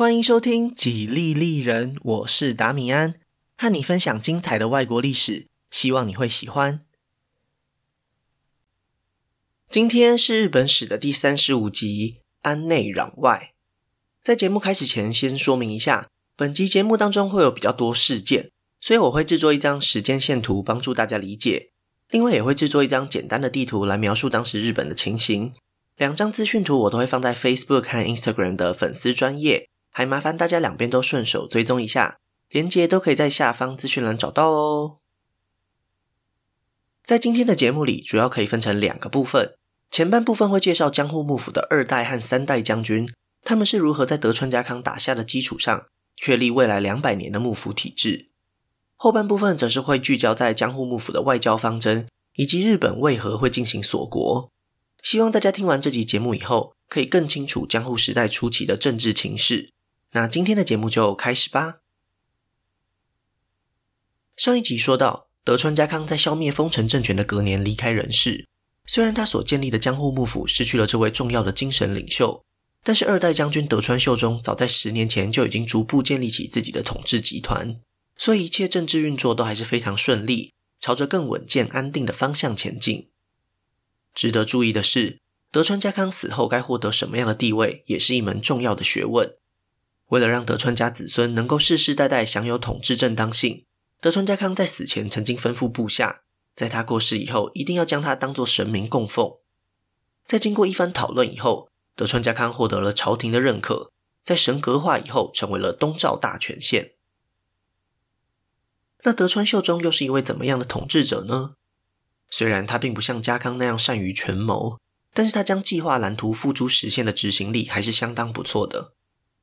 欢迎收听《几利利人》，我是达米安，和你分享精彩的外国历史，希望你会喜欢。今天是日本史的第三十五集，安内攘外。在节目开始前，先说明一下，本集节目当中会有比较多事件，所以我会制作一张时间线图，帮助大家理解。另外，也会制作一张简单的地图来描述当时日本的情形。两张资讯图我都会放在 Facebook 和 Instagram 的粉丝专页。还麻烦大家两边都顺手追踪一下，连接都可以在下方资讯栏找到哦。在今天的节目里，主要可以分成两个部分。前半部分会介绍江户幕府的二代和三代将军，他们是如何在德川家康打下的基础上，确立未来两百年的幕府体制。后半部分则是会聚焦在江户幕府的外交方针，以及日本为何会进行锁国。希望大家听完这集节目以后，可以更清楚江户时代初期的政治情势。那今天的节目就开始吧。上一集说到，德川家康在消灭丰臣政权的隔年离开人世。虽然他所建立的江户幕府失去了这位重要的精神领袖，但是二代将军德川秀忠早在十年前就已经逐步建立起自己的统治集团，所以一切政治运作都还是非常顺利，朝着更稳健安定的方向前进。值得注意的是，德川家康死后该获得什么样的地位，也是一门重要的学问。为了让德川家子孙能够世世代代享有统治正当性，德川家康在死前曾经吩咐部下，在他过世以后，一定要将他当作神明供奉。在经过一番讨论以后，德川家康获得了朝廷的认可，在神格化以后，成为了东照大权献。那德川秀忠又是一位怎么样的统治者呢？虽然他并不像家康那样善于权谋，但是他将计划蓝图付诸实现的执行力还是相当不错的。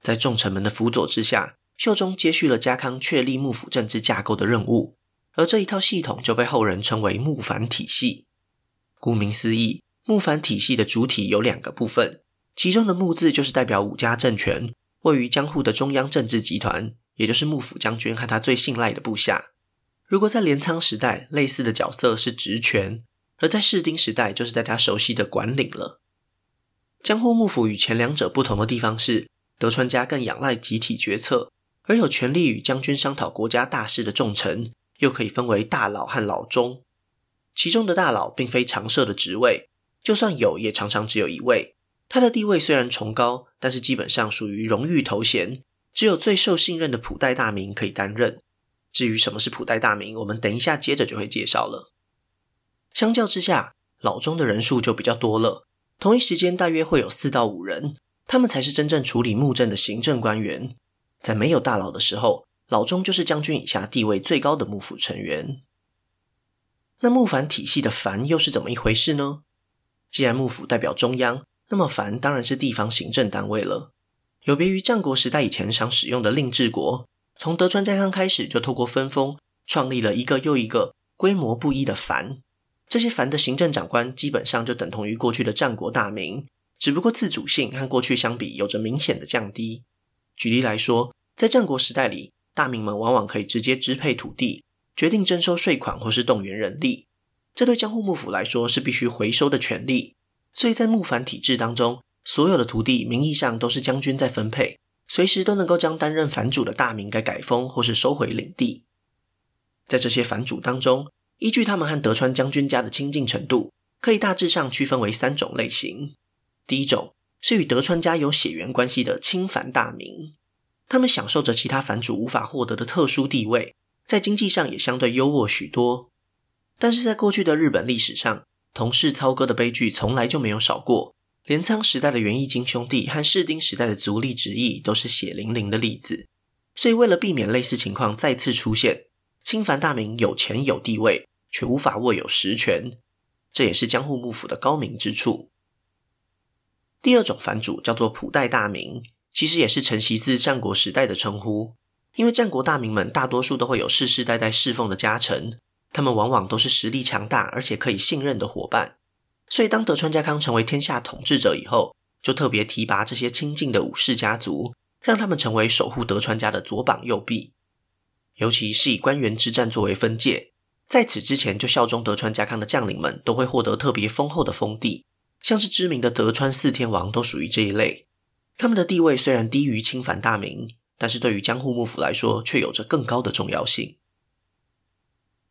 在重臣们的辅佐之下，秀忠接续了家康确立幕府政治架构的任务，而这一套系统就被后人称为幕藩体系。顾名思义，幕藩体系的主体有两个部分，其中的幕字就是代表武家政权，位于江户的中央政治集团，也就是幕府将军和他最信赖的部下。如果在镰仓时代，类似的角色是职权；而在室町时代，就是大家熟悉的管领了。江户幕府与前两者不同的地方是，德川家更仰赖集体决策，而有权力与将军商讨国家大事的重臣，又可以分为大佬和老中。其中的大佬并非常设的职位，就算有，也常常只有一位。他的地位虽然崇高，但是基本上属于荣誉头衔，只有最受信任的普代大名可以担任。至于什么是普代大名，我们等一下接着就会介绍了。相较之下，老中的人数就比较多了，同一时间大约会有四到五人。他们才是真正处理幕政的行政官员。在没有大佬的时候，老中就是将军以下地位最高的幕府成员。那幕藩体系的藩又是怎么一回事呢？既然幕府代表中央，那么藩当然是地方行政单位了。有别于战国时代以前常使用的令制国，从德川家康开始就透过分封，创立了一个又一个规模不一的藩。这些藩的行政长官基本上就等同于过去的战国大名。只不过自主性和过去相比有着明显的降低。举例来说，在战国时代里，大名们往往可以直接支配土地，决定征收税款或是动员人力。这对江户幕府来说是必须回收的权利。所以在幕藩体制当中，所有的土地名义上都是将军在分配，随时都能够将担任藩主的大名给改封或是收回领地。在这些藩主当中，依据他们和德川将军家的亲近程度，可以大致上区分为三种类型。第一种是与德川家有血缘关系的亲藩大名，他们享受着其他藩主无法获得的特殊地位，在经济上也相对优渥许多。但是在过去的日本历史上，同室操戈的悲剧从来就没有少过。镰仓时代的源义经兄弟和室町时代的足利直义都是血淋淋的例子。所以为了避免类似情况再次出现，亲藩大名有钱有地位，却无法握有实权，这也是江户幕府的高明之处。第二种藩主叫做谱代大名，其实也是承袭自战国时代的称呼。因为战国大名们大多数都会有世世代代侍奉的家臣，他们往往都是实力强大而且可以信任的伙伴。所以当德川家康成为天下统治者以后，就特别提拔这些亲近的武士家族，让他们成为守护德川家的左膀右臂。尤其是以关原之战作为分界，在此之前就效忠德川家康的将领们，都会获得特别丰厚的封地。像是知名的德川四天王都属于这一类，他们的地位虽然低于亲藩大名，但是对于江户幕府来说，却有着更高的重要性。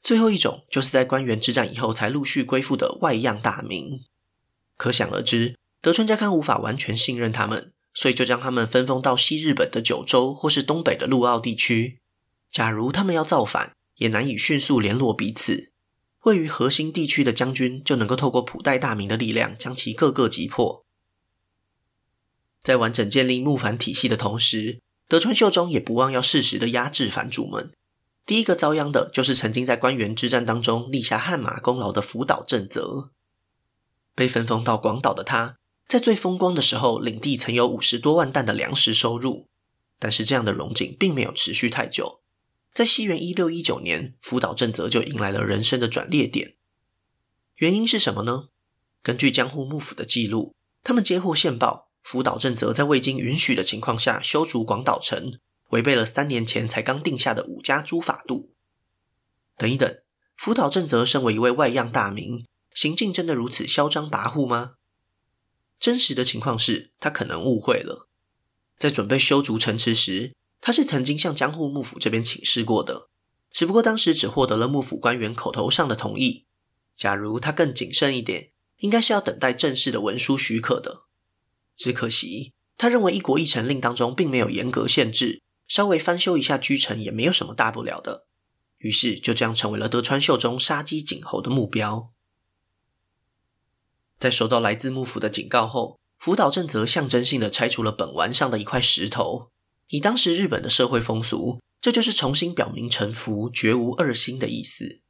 最后一种，就是在关原之战以后才陆续归附的外样大名。可想而知，德川家康无法完全信任他们，所以就将他们分封到西日本的九州或是东北的陆奥地区。假如他们要造反，也难以迅速联络彼此。位于核心地区的将军就能够透过普代大名的力量，将其各个击破。在完整建立幕藩体系的同时，德川秀忠也不忘要适时的压制藩主们。第一个遭殃的就是曾经在关原之战当中立下汗马功劳的福岛正则。被分封到广岛的他，在最风光的时候，领地曾有五十多万担的粮食收入。但是这样的荣景并没有持续太久。在西元一六一九年，福岛正则就迎来了人生的转捩点。原因是什么呢？根据江户幕府的记录，他们接获线报，福岛正则在未经允许的情况下修筑广岛城，违背了三年前才刚定下的五家诸法度。等一等，福岛正则身为一位外样大名，行径真的如此嚣张跋扈吗？真实的情况是他可能误会了，在准备修筑城池时。他是曾经向江户幕府这边请示过的，只不过当时只获得了幕府官员口头上的同意。假如他更谨慎一点，应该是要等待正式的文书许可的。只可惜，他认为一国一城令当中并没有严格限制，稍微翻修一下居城也没有什么大不了的。于是就这样成为了德川秀忠杀鸡儆猴的目标。在收到来自幕府的警告后，福岛正则象征性的拆除了本丸上的一块石头。以当时日本的社会风俗，这就是重新表明臣服、绝无二心的意思。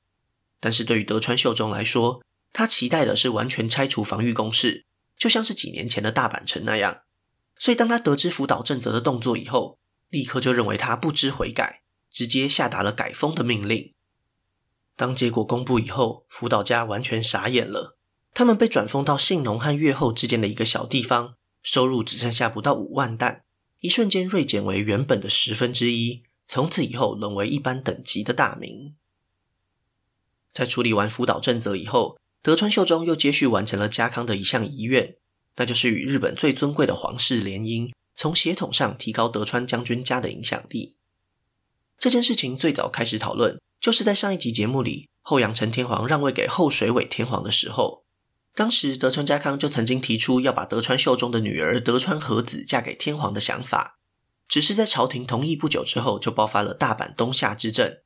但是对于德川秀忠来说，他期待的是完全拆除防御工事，就像是几年前的大阪城那样。所以当他得知福岛正则的动作以后，立刻就认为他不知悔改，直接下达了改封的命令。当结果公布以后，福岛家完全傻眼了。他们被转封到信浓和越后之间的一个小地方，收入只剩下不到五万石。一瞬间锐减为原本的十分之一，从此以后沦为一般等级的大名。在处理完福岛正则以后，德川秀忠又接续完成了家康的一项遗愿，那就是与日本最尊贵的皇室联姻，从血统上提高德川将军家的影响力。这件事情最早开始讨论，就是在上一集节目里，后阳成天皇让位给后水尾天皇的时候。当时德川家康就曾经提出要把德川秀忠的女儿德川和子嫁给天皇的想法，只是在朝廷同意不久之后，就爆发了大阪东夏之政。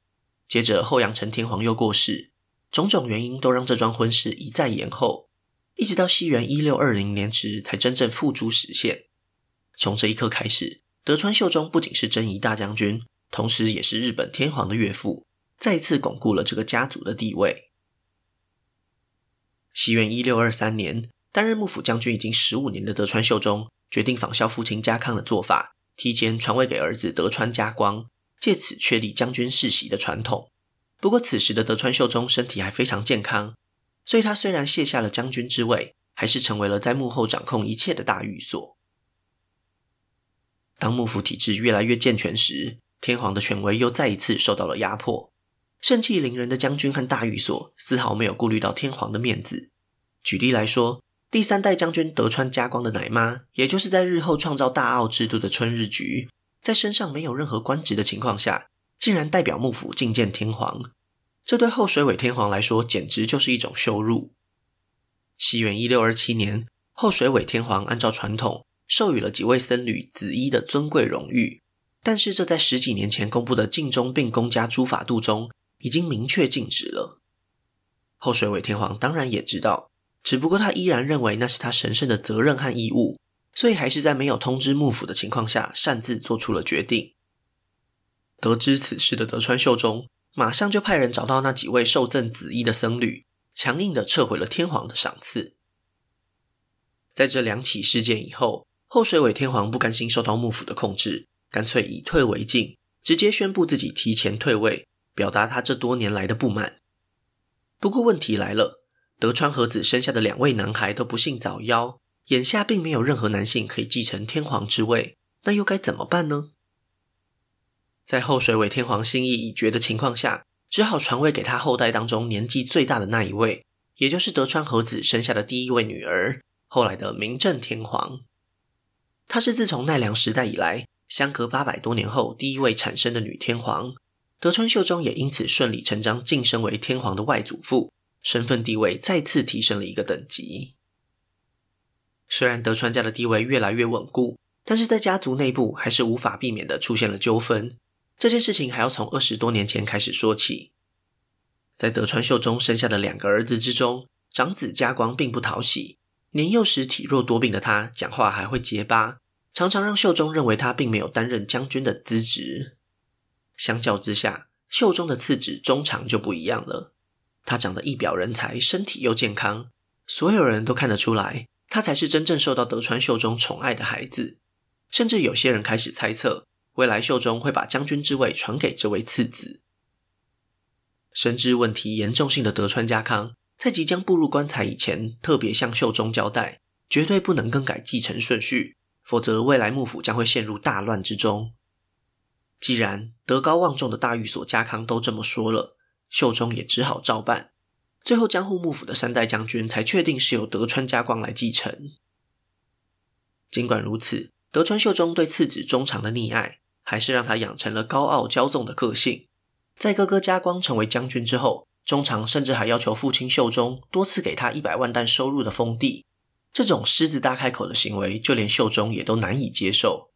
接着后阳成天皇又过世，种种原因都让这桩婚事一再延后，一直到西元一六二零年时才真正付诸实现。从这一刻开始，德川秀忠不仅是征夷大将军，同时也是日本天皇的岳父，再次巩固了这个家族的地位。西元一六二三年，担任幕府将军已经十五年的德川秀忠决定仿效父亲家康的做法，提前传位给儿子德川家光，借此确立将军世袭的传统。不过，此时的德川秀忠身体还非常健康，所以他虽然卸下了将军之位，还是成为了在幕后掌控一切的大御所。当幕府体制越来越健全时，天皇的权威又再一次受到了压迫。盛气凌人的将军和大御所丝毫没有顾虑到天皇的面子。举例来说，第三代将军德川家光的奶妈，也就是在日后创造大奥制度的春日局，在身上没有任何官职的情况下，竟然代表幕府觐见天皇。这对后水尾天皇来说，简直就是一种羞辱。西元一六二七年，后水尾天皇按照传统授予了几位僧侣紫衣的尊贵荣誉，但是这在十几年前公布的镜中并公家诸法度中。已经明确禁止了。后水尾天皇当然也知道，只不过他依然认为那是他神圣的责任和义务，所以还是在没有通知幕府的情况下，擅自做出了决定。得知此事的德川秀忠，马上就派人找到那几位受赠紫衣的僧侣，强硬地撤回了天皇的赏赐。在这两起事件以后，后水尾天皇不甘心受到幕府的控制，干脆以退为进，直接宣布自己提前退位。表达他这多年来的不满。不过问题来了，德川和子生下的两位男孩都不幸早夭，眼下并没有任何男性可以继承天皇之位，那又该怎么办呢？在后水尾天皇心意已决的情况下，只好传位给他后代当中年纪最大的那一位，也就是德川和子生下的第一位女儿，后来的明正天皇。她是自从奈良时代以来，相隔八百多年后第一位产生的女天皇。德川秀忠也因此顺理成章晋升为天皇的外祖父，身份地位再次提升了一个等级。虽然德川家的地位越来越稳固，但是在家族内部还是无法避免的出现了纠纷。这件事情还要从二十多年前开始说起。在德川秀忠生下的两个儿子之中，长子家光并不讨喜。年幼时体弱多病的他，讲话还会结巴，常常让秀忠认为他并没有担任将军的资质。相较之下，秀中的次子中长就不一样了。他长得一表人才，身体又健康，所有人都看得出来，他才是真正受到德川秀忠宠爱的孩子。甚至有些人开始猜测，未来秀忠会把将军之位传给这位次子。深知问题严重性的德川家康，在即将步入棺材以前，特别向秀忠交代，绝对不能更改继承顺序，否则未来幕府将会陷入大乱之中。既然德高望重的大御所家康都这么说了，秀忠也只好照办。最后，江户幕府的三代将军才确定是由德川家光来继承。尽管如此，德川秀忠对次子忠长的溺爱，还是让他养成了高傲骄纵的个性。在哥哥家光成为将军之后，忠长甚至还要求父亲秀忠多次给他一百万石收入的封地。这种狮子大开口的行为，就连秀忠也都难以接受。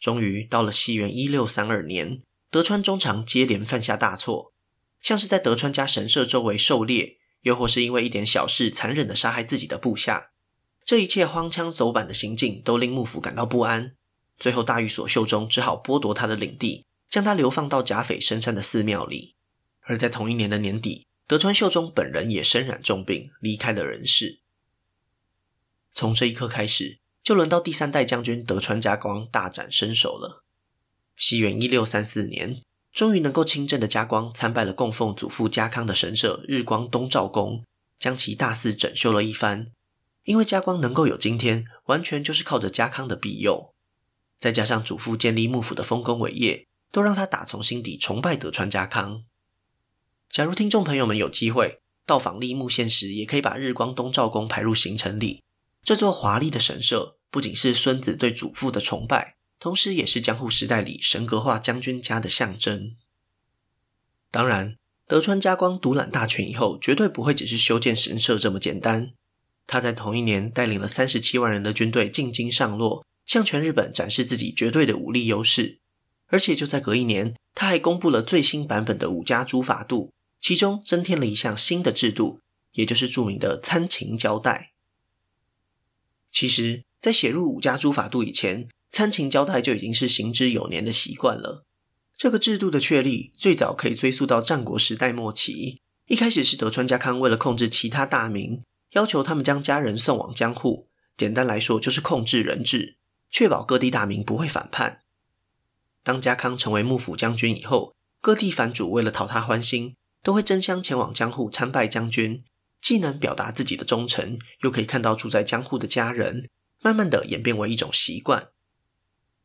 终于到了西元一六三二年，德川忠长接连犯下大错，像是在德川家神社周围狩猎，又或是因为一点小事残忍的杀害自己的部下。这一切荒腔走板的行径，都令幕府感到不安。最后，大御所秀忠只好剥夺他的领地。将他流放到甲斐深山的寺庙里，而在同一年的年底，德川秀忠本人也身染重病，离开了人世。从这一刻开始，就轮到第三代将军德川家光大展身手了。西元一六三四年，终于能够亲政的家光参拜了供奉祖父家康的神社日光东照宫，将其大肆整修了一番。因为家光能够有今天，完全就是靠着家康的庇佑，再加上祖父建立幕府的丰功伟业。都让他打从心底崇拜德川家康。假如听众朋友们有机会到访立木县时，也可以把日光东照宫排入行程里。这座华丽的神社不仅是孙子对祖父的崇拜，同时也是江户时代里神格化将军家的象征。当然，德川家光独揽大权以后，绝对不会只是修建神社这么简单。他在同一年带领了三十七万人的军队进京上洛，向全日本展示自己绝对的武力优势。而且就在隔一年，他还公布了最新版本的武家诸法度，其中增添了一项新的制度，也就是著名的参勤交代。其实，在写入武家诸法度以前，参勤交代就已经是行之有年的习惯了。这个制度的确立，最早可以追溯到战国时代末期。一开始是德川家康为了控制其他大名，要求他们将家人送往江户。简单来说，就是控制人质，确保各地大名不会反叛。当家康成为幕府将军以后，各地藩主为了讨他欢心，都会争相前往江户参拜将军，既能表达自己的忠诚，又可以看到住在江户的家人，慢慢的演变为一种习惯。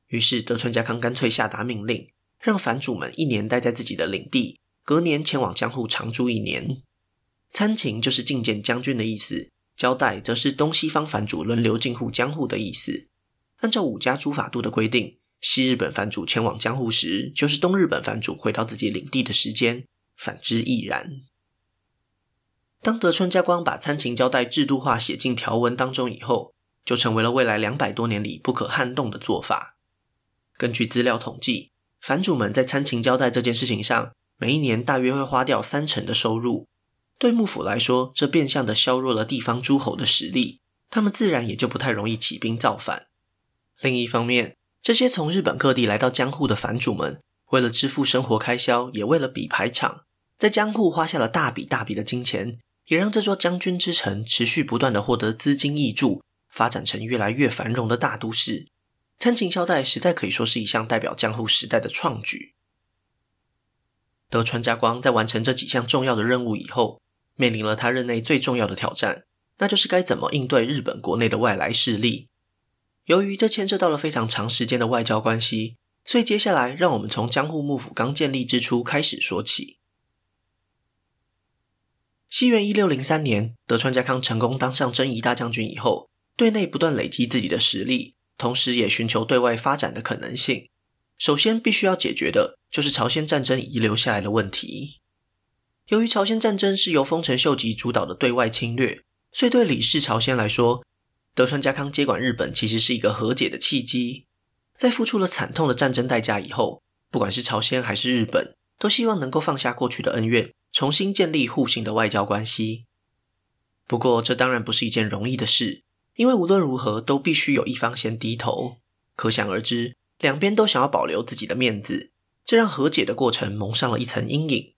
于是德川家康干脆下达命令，让藩主们一年待在自己的领地，隔年前往江户长住一年。参勤就是觐见将军的意思，交代则是东西方藩主轮流进户江户的意思。按照武家诸法度的规定。西日本藩主前往江户时，就是东日本藩主回到自己领地的时间；反之亦然。当德川家光把参勤交代制度化写进条文当中以后，就成为了未来两百多年里不可撼动的做法。根据资料统计，藩主们在参勤交代这件事情上，每一年大约会花掉三成的收入。对幕府来说，这变相的削弱了地方诸侯的实力，他们自然也就不太容易起兵造反。另一方面，这些从日本各地来到江户的藩主们，为了支付生活开销，也为了比排场，在江户花下了大笔大笔的金钱，也让这座将军之城持续不断的获得资金挹注，发展成越来越繁荣的大都市。参勤交代实在可以说是一项代表江户时代的创举。德川家光在完成这几项重要的任务以后，面临了他任内最重要的挑战，那就是该怎么应对日本国内的外来势力。由于这牵涉到了非常长时间的外交关系，所以接下来让我们从江户幕府刚建立之初开始说起。西元一六零三年，德川家康成功当上征夷大将军以后，对内不断累积自己的实力，同时也寻求对外发展的可能性。首先，必须要解决的就是朝鲜战争遗留下来的问题。由于朝鲜战争是由丰臣秀吉主导的对外侵略，所以对李氏朝鲜来说，德川家康接管日本其实是一个和解的契机。在付出了惨痛的战争代价以后，不管是朝鲜还是日本，都希望能够放下过去的恩怨，重新建立互信的外交关系。不过，这当然不是一件容易的事，因为无论如何都必须有一方先低头。可想而知，两边都想要保留自己的面子，这让和解的过程蒙上了一层阴影。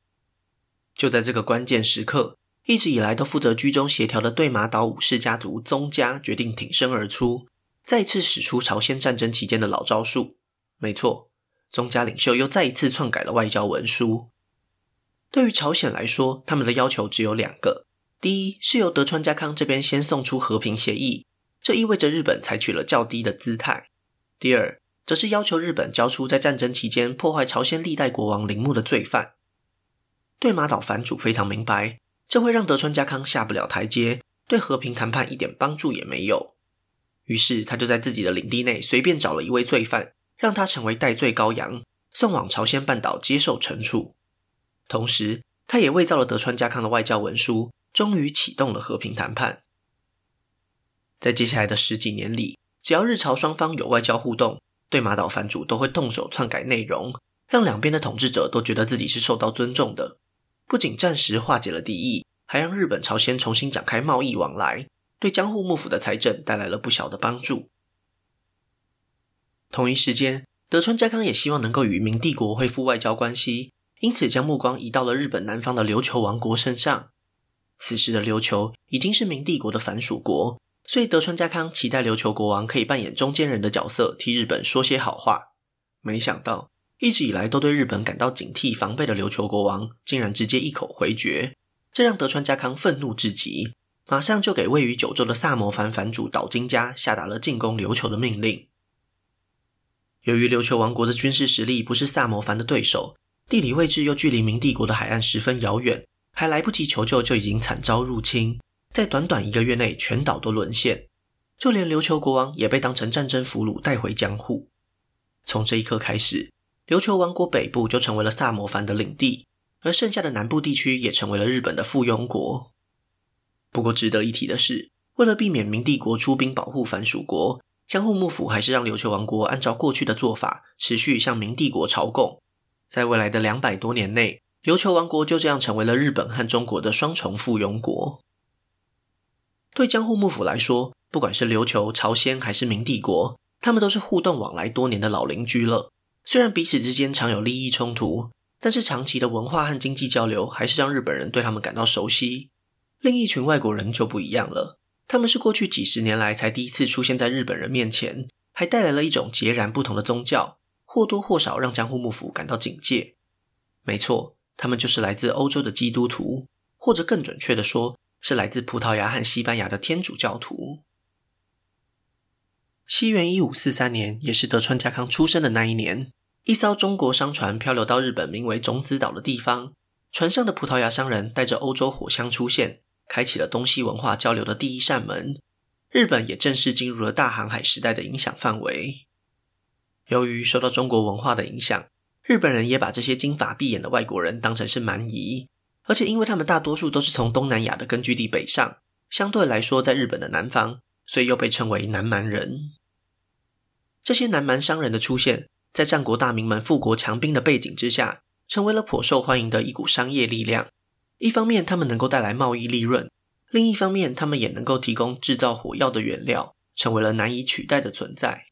就在这个关键时刻，一直以来都负责居中协调的对马岛武士家族宗家决定挺身而出，再次使出朝鲜战争期间的老招数。没错，宗家领袖又再一次篡改了外交文书。对于朝鲜来说，他们的要求只有两个。第一是由德川家康这边先送出和平协议，这意味着日本采取了较低的姿态。第二，则是要求日本交出在战争期间破坏朝鲜历代国王陵墓的罪犯。对马岛藩主非常明白，这会让德川家康下不了台阶，对和平谈判一点帮助也没有。于是他就在自己的领地内随便找了一位罪犯，让他成为代罪羔羊，送往朝鲜半岛接受惩处。同时，他也伪造了德川家康的外交文书。终于启动了和平谈判。在接下来的十几年里，只要日朝双方有外交互动，对马岛藩主都会动手篡改内容，让两边的统治者都觉得自己是受到尊重的。不仅暂时化解了敌意，还让日本朝鲜重新展开贸易往来，对江户幕府的财政带来了不小的帮助。同一时间，德川家康也希望能够与明帝国恢复外交关系，因此将目光移到了日本南方的琉球王国身上。此时的琉球已经是明帝国的藩属国，所以德川家康期待琉球国王可以扮演中间人的角色，替日本说些好话。没想到，一直以来都对日本感到警惕防备的琉球国王，竟然直接一口回绝，这让德川家康愤怒至极，马上就给位于九州的萨摩藩藩主岛津家下达了进攻琉球的命令。由于琉球王国的军事实力不是萨摩藩的对手，地理位置又距离明帝国的海岸十分遥远。还来不及求救，就已经惨遭入侵，在短短一个月内，全岛都沦陷，就连琉球国王也被当成战争俘虏带回江户。从这一刻开始，琉球王国北部就成为了萨摩藩的领地，而剩下的南部地区也成为了日本的附庸国。不过，值得一提的是，为了避免明帝国出兵保护藩属国，江户幕府还是让琉球王国按照过去的做法，持续向明帝国朝贡。在未来的两百多年内，琉球王国就这样成为了日本和中国的双重附庸国。对江户幕府来说，不管是琉球、朝鲜还是明帝国，他们都是互动往来多年的老邻居了。虽然彼此之间常有利益冲突，但是长期的文化和经济交流还是让日本人对他们感到熟悉。另一群外国人就不一样了，他们是过去几十年来才第一次出现在日本人面前，还带来了一种截然不同的宗教，或多或少让江户幕府感到警戒。没错。他们就是来自欧洲的基督徒，或者更准确的说，是来自葡萄牙和西班牙的天主教徒。西元一五四三年，也是德川家康出生的那一年，一艘中国商船漂流到日本名为种子岛的地方，船上的葡萄牙商人带着欧洲火枪出现，开启了东西文化交流的第一扇门。日本也正式进入了大航海时代的影响范围。由于受到中国文化的影响，日本人也把这些金发碧眼的外国人当成是蛮夷，而且因为他们大多数都是从东南亚的根据地北上，相对来说在日本的南方，所以又被称为南蛮人。这些南蛮商人的出现，在战国大名们富国强兵的背景之下，成为了颇受欢迎的一股商业力量。一方面，他们能够带来贸易利润；另一方面，他们也能够提供制造火药的原料，成为了难以取代的存在。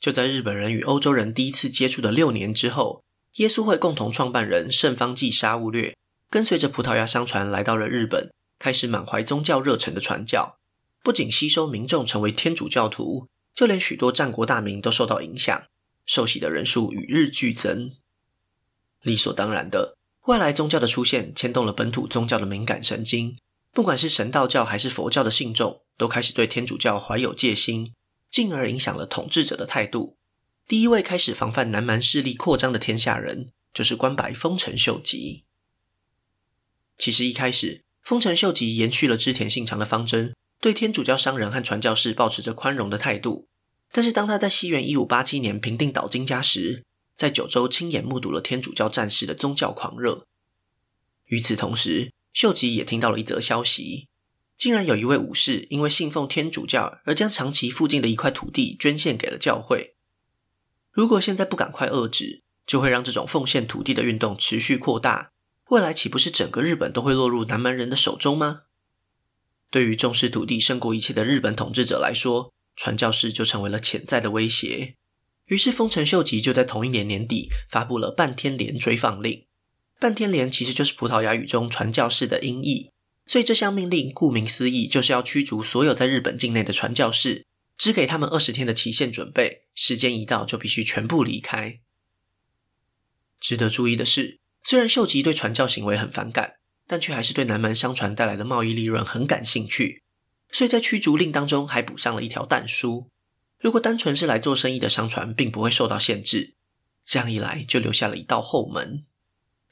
就在日本人与欧洲人第一次接触的六年之后，耶稣会共同创办人圣方济沙勿略跟随着葡萄牙商船来到了日本，开始满怀宗教热忱的传教。不仅吸收民众成为天主教徒，就连许多战国大名都受到影响，受洗的人数与日俱增。理所当然的，外来宗教的出现牵动了本土宗教的敏感神经，不管是神道教还是佛教的信众，都开始对天主教怀有戒心。进而影响了统治者的态度。第一位开始防范南蛮势力扩张的天下人，就是关白丰臣秀吉。其实一开始，丰臣秀吉延续了织田信长的方针，对天主教商人和传教士保持着宽容的态度。但是当他在西元一五八七年平定岛津家时，在九州亲眼目睹了天主教战士的宗教狂热。与此同时，秀吉也听到了一则消息，竟然有一位武士因为信奉天主教而将长崎附近的一块土地捐献给了教会。如果现在不赶快遏制，就会让这种奉献土地的运动持续扩大，未来岂不是整个日本都会落入南蛮人的手中吗？对于重视土地胜过一切的日本统治者来说，传教士就成为了潜在的威胁。于是丰臣秀吉就在同一年年底发布了半天连追放令。半天连其实就是葡萄牙语中传教士的音译，所以这项命令顾名思义就是要驱逐所有在日本境内的传教士，只给他们二十天的期限准备，时间一到就必须全部离开。值得注意的是，虽然秀吉对传教行为很反感，但却还是对南蛮商船带来的贸易利润很感兴趣，所以在驱逐令当中还补上了一条但书：如果单纯是来做生意的商船，并不会受到限制。这样一来，就留下了一道后门。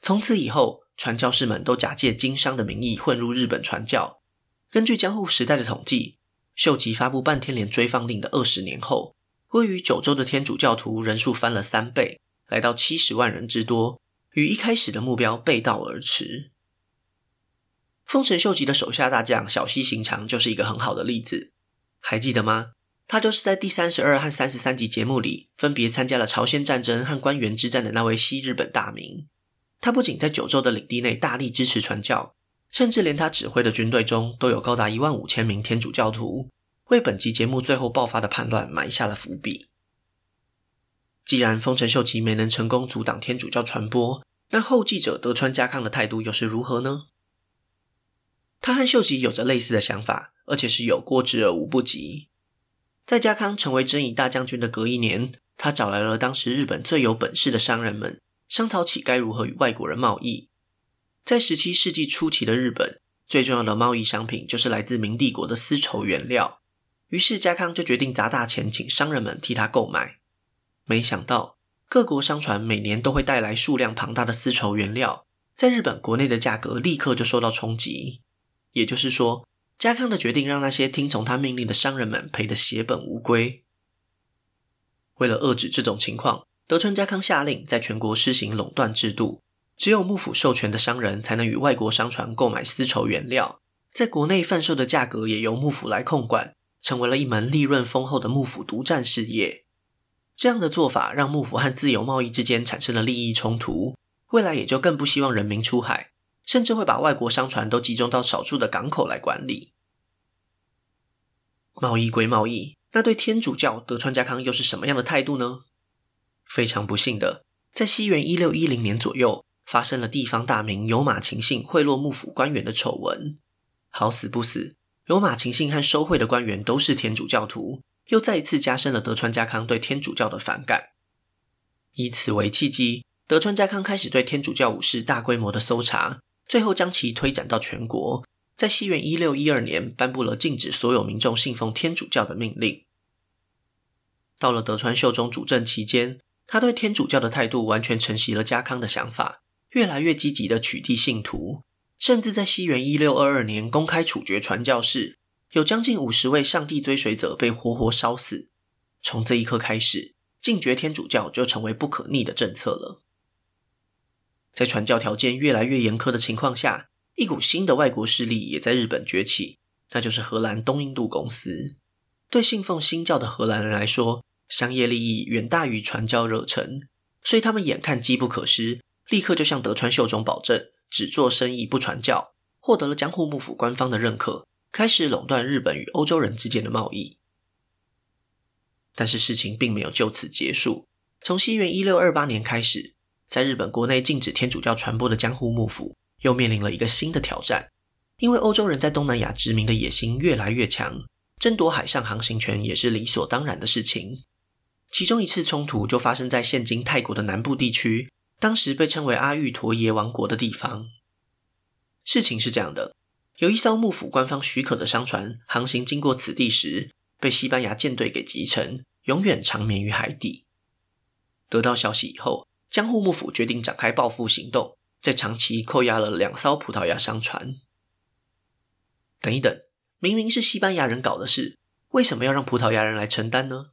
从此以后，传教士们都假借经商的名义混入日本传教。根据江户时代的统计，秀吉发布半天连追放令的二十年后，位于九州的天主教徒人数翻了三倍，来到七十万人之多，与一开始的目标背道而驰。丰臣秀吉的手下大将小西行长就是一个很好的例子，还记得吗？他就是在第三十二和三十三集节目里分别参加了朝鲜战争和关原之战的那位西日本大名。他不仅在九州的领地内大力支持传教，甚至连他指挥的军队中都有高达一万五千名天主教徒，为本集节目最后爆发的叛乱埋下了伏笔。既然丰臣秀吉没能成功阻挡天主教传播，那后继者德川家康的态度又是如何呢？他和秀吉有着类似的想法，而且是有过之而无不及。在家康成为征夷大将军的隔一年，他找来了当时日本最有本事的商人们。商讨起该如何与外国人贸易。在十七世纪初期的日本，最重要的贸易商品就是来自明帝国的丝绸原料。于是家康就决定砸大钱请商人们替他购买。没想到各国商船每年都会带来数量庞大的丝绸原料，在日本国内的价格立刻就受到冲击。也就是说，家康的决定让那些听从他命令的商人们赔得血本无归。为了遏制这种情况，德川家康下令在全国施行垄断制度，只有幕府授权的商人才能与外国商船购买丝绸原料，在国内贩售的价格也由幕府来控管，成为了一门利润丰厚的幕府独占事业。这样的做法让幕府和自由贸易之间产生了利益冲突，未来也就更不希望人民出海，甚至会把外国商船都集中到少数的港口来管理。贸易归贸易，那对天主教德川家康又是什么样的态度呢？非常不幸的，在西元一六一零年左右，发生了地方大名有马晴信贿赂幕府官员的丑闻。好死不死，有马晴信和收贿的官员都是天主教徒，又再一次加深了德川家康对天主教的反感。以此为契机，德川家康开始对天主教武士大规模的搜查，最后将其推展到全国。在西元一六一二年，颁布了禁止所有民众信奉天主教的命令。到了德川秀忠主政期间，他对天主教的态度完全承袭了家康的想法，越来越积极地取缔信徒，甚至在西元一六二二年公开处决传教士，有将近五十位上帝追随者被活活烧死。从这一刻开始，禁绝天主教就成为不可逆的政策了。在传教条件越来越严苛的情况下，一股新的外国势力也在日本崛起，那就是荷兰东印度公司。对信奉新教的荷兰人来说，商业利益远大于传教热忱，所以他们眼看机不可失，立刻就向德川秀忠保证只做生意不传教，获得了江户幕府官方的认可，开始垄断日本与欧洲人之间的贸易。但是事情并没有就此结束，从西元一六二八年开始，在日本国内禁止天主教传播的江户幕府又面临了一个新的挑战，因为欧洲人在东南亚殖民的野心越来越强，争夺海上航行权也是理所当然的事情。其中一次冲突就发生在现今泰国的南部地区，当时被称为阿育陀耶王国的地方。事情是这样的：有一艘幕府官方许可的商船航行经过此地时，被西班牙舰队给击沉，永远长眠于海底。得到消息以后，江户幕府决定展开报复行动，在长崎扣押了两艘葡萄牙商船。等一等，明明是西班牙人搞的事，为什么要让葡萄牙人来承担呢？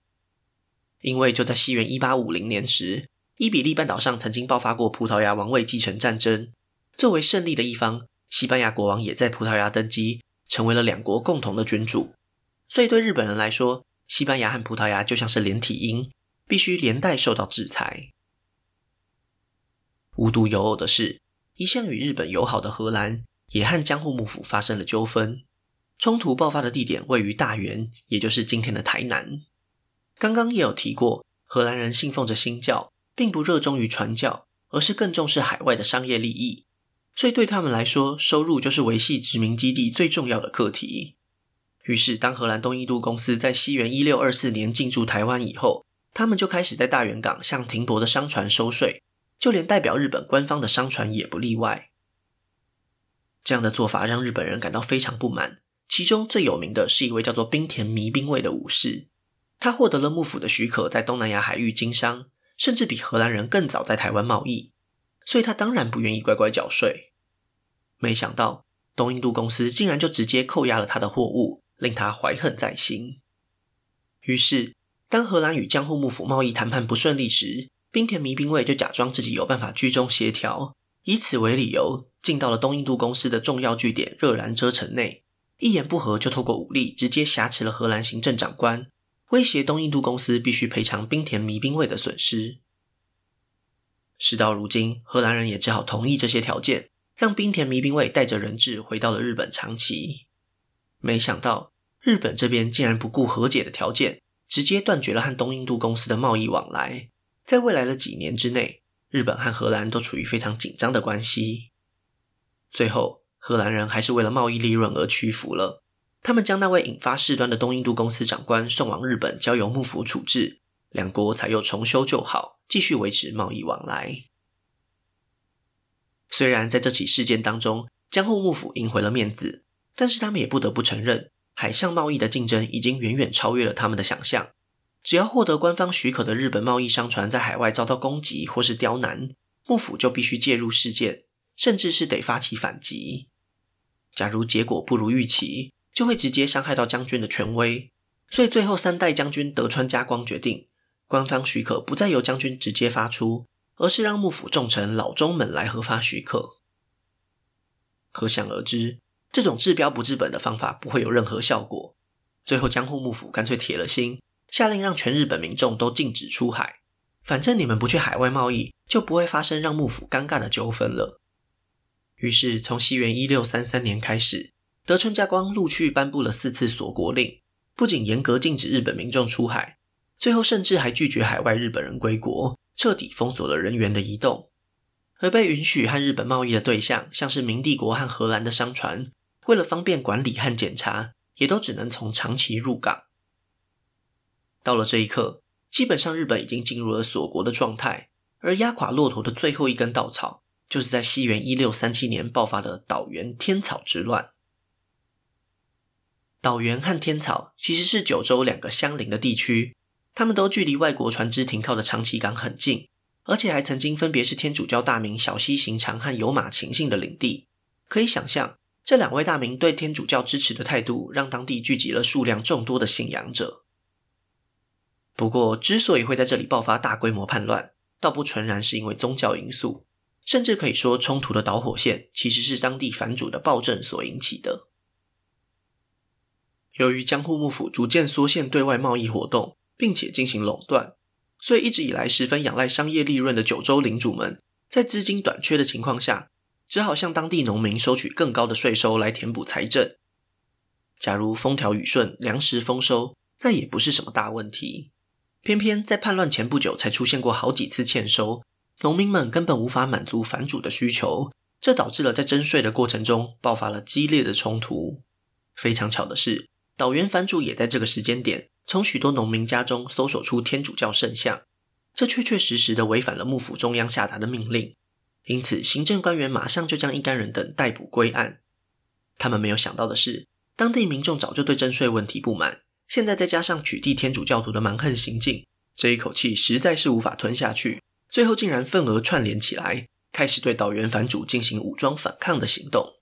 因为就在西元一八五零年时，伊比利半岛上曾经爆发过葡萄牙王位继承战争。作为胜利的一方，西班牙国王也在葡萄牙登基，成为了两国共同的君主。所以对日本人来说，西班牙和葡萄牙就像是连体婴，必须连带受到制裁。无独有偶的是，一向与日本友好的荷兰也和江户幕府发生了纠纷。冲突爆发的地点位于大原，也就是今天的台南。刚刚也有提过，荷兰人信奉着新教，并不热衷于传教，而是更重视海外的商业利益。所以对他们来说，收入就是维系殖民基地最重要的课题。于是，当荷兰东印度公司在西元一六二四年进驻台湾以后，他们就开始在大园港向停泊的商船收税，就连代表日本官方的商船也不例外。这样的做法让日本人感到非常不满。其中最有名的是一位叫做冰田弥兵卫的武士。他获得了幕府的许可，在东南亚海域经商，甚至比荷兰人更早在台湾贸易，所以他当然不愿意乖乖缴税。没想到东印度公司竟然就直接扣押了他的货物，令他怀恨在心。于是，当荷兰与江户幕府贸易谈判不顺利时，滨田弥兵卫就假装自己有办法居中协调，以此为理由，进到了东印度公司的重要据点热兰遮城内，一言不合就透过武力直接挟持了荷兰行政长官。威胁东印度公司必须赔偿冰田弥兵卫的损失。事到如今，荷兰人也只好同意这些条件，让冰田弥兵卫带着人质回到了日本长崎。没想到，日本这边竟然不顾和解的条件，直接断绝了和东印度公司的贸易往来。在未来的几年之内，日本和荷兰都处于非常紧张的关系。最后，荷兰人还是为了贸易利润而屈服了。他们将那位引发事端的东印度公司长官送往日本，交由幕府处置，两国才又重修旧好，继续维持贸易往来。虽然在这起事件当中，江户幕府赢回了面子，但是他们也不得不承认，海上贸易的竞争已经远远超越了他们的想象。只要获得官方许可的日本贸易商船在海外遭到攻击或是刁难，幕府就必须介入事件，甚至是得发起反击。假如结果不如预期，就会直接伤害到将军的权威，所以最后三代将军德川家光决定，官方许可不再由将军直接发出，而是让幕府重臣老中们来核发许可。可想而知，这种治标不治本的方法不会有任何效果。最后江户幕府干脆铁了心，下令让全日本民众都禁止出海，反正你们不去海外贸易，就不会发生让幕府尴尬的纠纷了。于是从西元一六三三年开始。德川家光陆续颁布了四次锁国令，不仅严格禁止日本民众出海，最后甚至还拒绝海外日本人归国，彻底封锁了人员的移动。而被允许和日本贸易的对象，像是明帝国和荷兰的商船，为了方便管理和检查，也都只能从长崎入港。到了这一刻，基本上日本已经进入了锁国的状态，而压垮骆驼的最后一根稻草，就是在西元一六三七年爆发的岛原天草之乱。岛原和天草其实是九州两个相邻的地区，他们都距离外国船只停靠的长崎港很近，而且还曾经分别是天主教大名小西行长和有马晴信的领地。可以想象，这两位大名对天主教支持的态度，让当地聚集了数量众多的信仰者。不过，之所以会在这里爆发大规模叛乱，倒不纯然是因为宗教因素，甚至可以说，冲突的导火线其实是当地反主的暴政所引起的。由于江户幕府逐渐缩限对外贸易活动，并且进行垄断，所以一直以来十分仰赖商业利润的九州领主们，在资金短缺的情况下，只好向当地农民收取更高的税收来填补财政。假如风调雨顺、粮食丰收，那也不是什么大问题。偏偏在叛乱前不久，才出现过好几次欠收，农民们根本无法满足藩主的需求，这导致了在征税的过程中爆发了激烈的冲突。非常巧的是，岛原藩主也在这个时间点，从许多农民家中搜索出天主教圣像，这确确实实的违反了幕府中央下达的命令。因此，行政官员马上就将一干人等逮捕归案。他们没有想到的是，当地民众早就对征税问题不满，现在再加上取缔天主教徒的蛮横行径，这一口气实在是无法吞下去。最后，竟然愤而串联起来，开始对岛原藩主进行武装反抗的行动。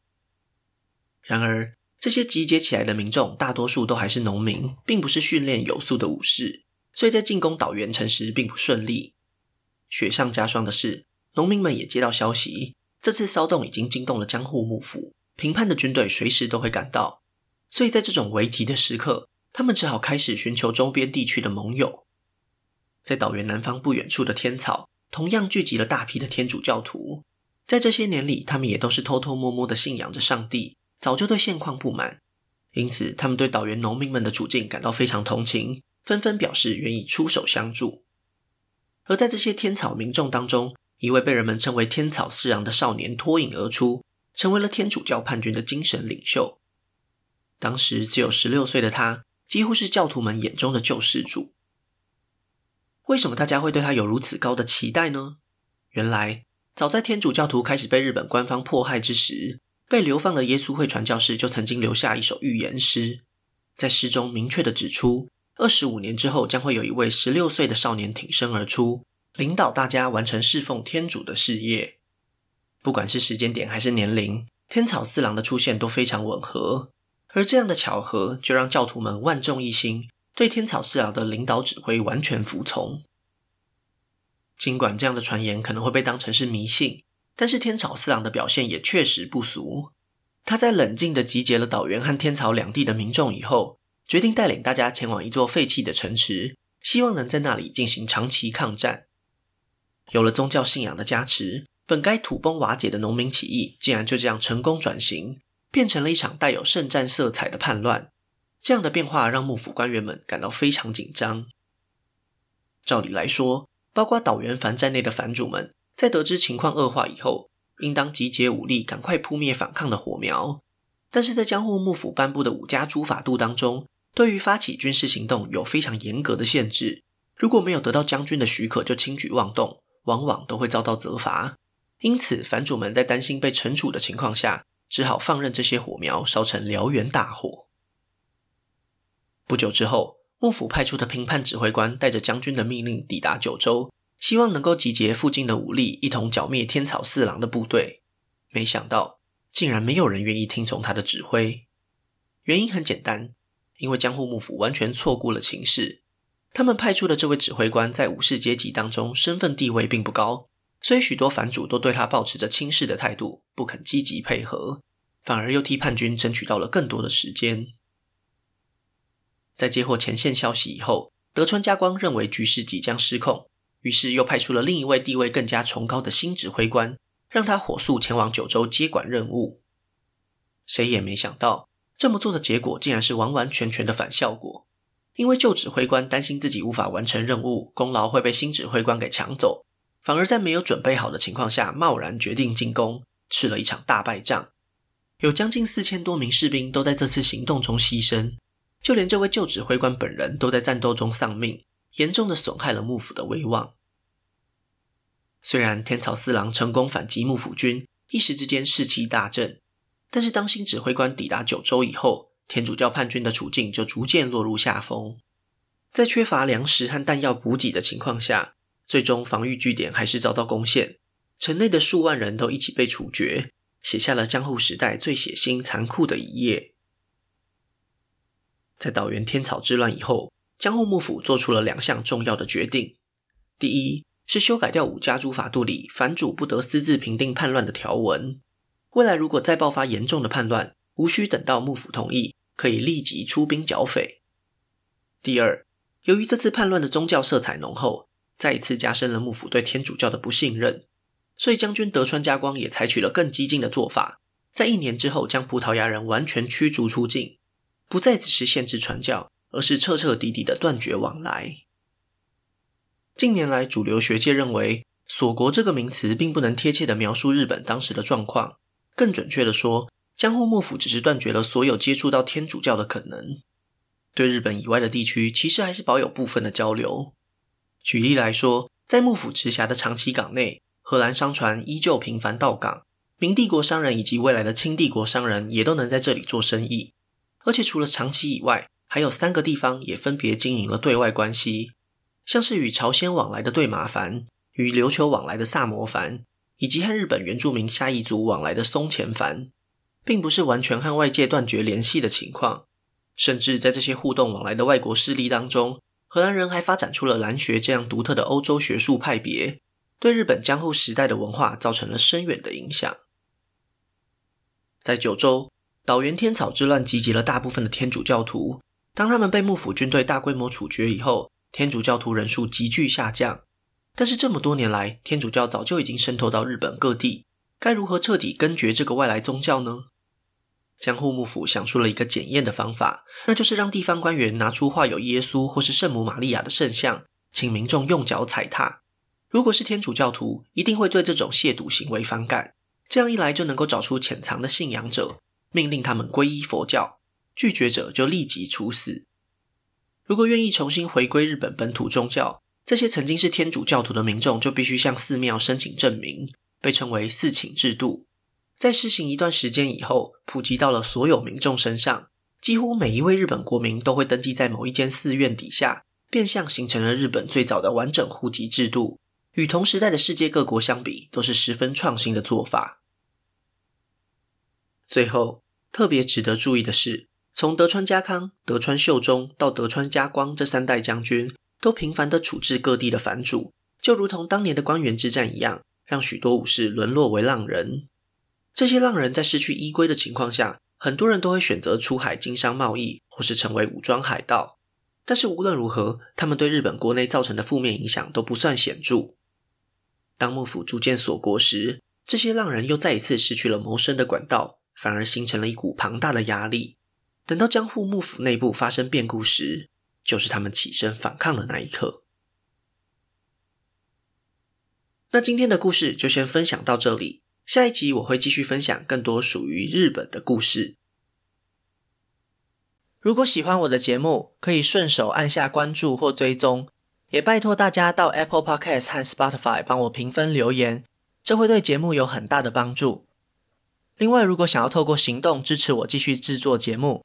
然而，这些集结起来的民众，大多数都还是农民，并不是训练有素的武士。所以在进攻岛原城时并不顺利。雪上加霜的是，农民们也接到消息，这次骚动已经惊动了江户幕府，平叛的军队随时都会赶到。所以在这种危急的时刻，他们只好开始寻求周边地区的盟友。在岛原南方不远处的天草，同样聚集了大批的天主教徒。在这些年里，他们也都是偷偷摸摸的信仰着上帝，早就对现况不满，因此他们对岛原农民们的处境感到非常同情，纷纷表示愿意出手相助。而在这些天草民众当中，一位被人们称为天草四郎的少年脱颖而出，成为了天主教叛军的精神领袖。当时只有十六岁的他，几乎是教徒们眼中的救世主。为什么大家会对他有如此高的期待呢？原来，早在天主教徒开始被日本官方迫害之时，被流放的耶稣会传教士就曾经留下一首预言诗，在诗中明确地指出，二十五年之后将会有一位十六岁的少年挺身而出，领导大家完成侍奉天主的事业。不管是时间点还是年龄，天草四郎的出现都非常吻合，而这样的巧合就让教徒们万众一心，对天草四郎的领导指挥完全服从。尽管这样的传言可能会被当成是迷信，但是天草四郎的表现也确实不俗。他在冷静地集结了岛原和天草两地的民众以后，决定带领大家前往一座废弃的城池，希望能在那里进行长期抗战。有了宗教信仰的加持，本该土崩瓦解的农民起义，竟然就这样成功转型，变成了一场带有圣战色彩的叛乱。这样的变化让幕府官员们感到非常紧张。照理来说，包括岛原藩在内的藩主们，在得知情况恶化以后，应当集结武力，赶快扑灭反抗的火苗。但是在江户幕府颁布的武家诸法度当中，对于发起军事行动有非常严格的限制。如果没有得到将军的许可就轻举妄动，往往都会遭到责罚。因此，藩主们在担心被惩处的情况下，只好放任这些火苗烧成燎原大火。不久之后，幕府派出的平叛指挥官带着将军的命令抵达九州，希望能够集结附近的武力，一同剿灭天草四郎的部队。没想到，竟然没有人愿意听从他的指挥。原因很简单，因为江户幕府完全错估了情势。他们派出的这位指挥官在武士阶级当中身份地位并不高，所以许多藩主都对他抱持着轻视的态度，不肯积极配合，反而又替叛军争取到了更多的时间。在接获前线消息以后，德川家光认为局势即将失控，于是又派出了另一位地位更加崇高的新指挥官，让他火速前往九州接管任务。谁也没想到，这么做的结果竟然是完完全全的反效果。因为旧指挥官担心自己无法完成任务，功劳会被新指挥官给抢走，反而在没有准备好的情况下，贸然决定进攻，吃了一场大败仗。有将近四千多名士兵都在这次行动中牺牲。就连这位旧指挥官本人都在战斗中丧命，严重的损害了幕府的威望。虽然天草四郎成功反击幕府军，一时之间士气大振，但是当新指挥官抵达九州以后，天主教叛军的处境就逐渐落入下风。在缺乏粮食和弹药补给的情况下，最终防御据点还是遭到攻陷，城内的数万人都一起被处决，写下了江户时代最血腥残酷的一页。在岛原天草之乱以后，江户幕府做出了两项重要的决定。第一是修改掉武家诸法度里藩主不得私自平定叛乱的条文，未来如果再爆发严重的叛乱，无需等到幕府同意，可以立即出兵剿匪。第二，由于这次叛乱的宗教色彩浓厚，再一次加深了幕府对天主教的不信任，所以将军德川家光也采取了更激进的做法，在一年之后将葡萄牙人完全驱逐出境。不再只是限制传教，而是彻彻底底的断绝往来。近年来，主流学界认为“锁国”这个名词并不能贴切地描述日本当时的状况。更准确地说，江户幕府只是断绝了所有接触到天主教的可能。对日本以外的地区，其实还是保有部分的交流。举例来说，在幕府直辖的长崎港内，荷兰商船依旧频繁到港，明帝国商人以及未来的清帝国商人也都能在这里做生意。而且除了长崎以外，还有三个地方也分别经营了对外关系，像是与朝鲜往来的对马藩、与琉球往来的萨摩藩，以及和日本原住民下邑族往来的松前藩，并不是完全和外界断绝联系的情况。甚至在这些互动往来的外国势力当中，荷兰人还发展出了兰学这样独特的欧洲学术派别，对日本江户时代的文化造成了深远的影响。在九州，岛原天草之乱集结了大部分的天主教徒。当他们被幕府军队大规模处决以后，天主教徒人数急剧下降。但是这么多年来，天主教早就已经渗透到日本各地，该如何彻底根绝这个外来宗教呢？江户幕府想出了一个检验的方法，那就是让地方官员拿出画有耶稣或是圣母玛利亚的圣像，请民众用脚踩踏。如果是天主教徒，一定会对这种亵渎行为反感。这样一来，就能够找出潜藏的信仰者，命令他们皈依佛教。拒绝者就立即处死。如果愿意重新回归日本本土宗教，这些曾经是天主教徒的民众就必须向寺庙申请证明，被称为寺请制度。在施行一段时间以后，普及到了所有民众身上，几乎每一位日本国民都会登记在某一间寺院底下，变相形成了日本最早的完整户籍制度。与同时代的世界各国相比，都是十分创新的做法。最后，特别值得注意的是，从德川家康、德川秀忠到德川家光这三代将军，都频繁地处置各地的藩主，就如同当年的关原之战一样，让许多武士沦落为浪人。这些浪人在失去依归的情况下，很多人都会选择出海经商贸易，或是成为武装海盗。但是无论如何，他们对日本国内造成的负面影响都不算显著。当幕府逐渐锁国时，这些浪人又再一次失去了谋生的管道，反而形成了一股庞大的压力。等到江户幕府内部发生变故时，就是他们起身反抗的那一刻。那今天的故事就先分享到这里，下一集我会继续分享更多属于日本的故事。如果喜欢我的节目，可以顺手按下关注或追踪，也拜托大家到 Apple Podcast 和 Spotify 帮我评分留言，这会对节目有很大的帮助。另外，如果想要透过行动支持我继续制作节目，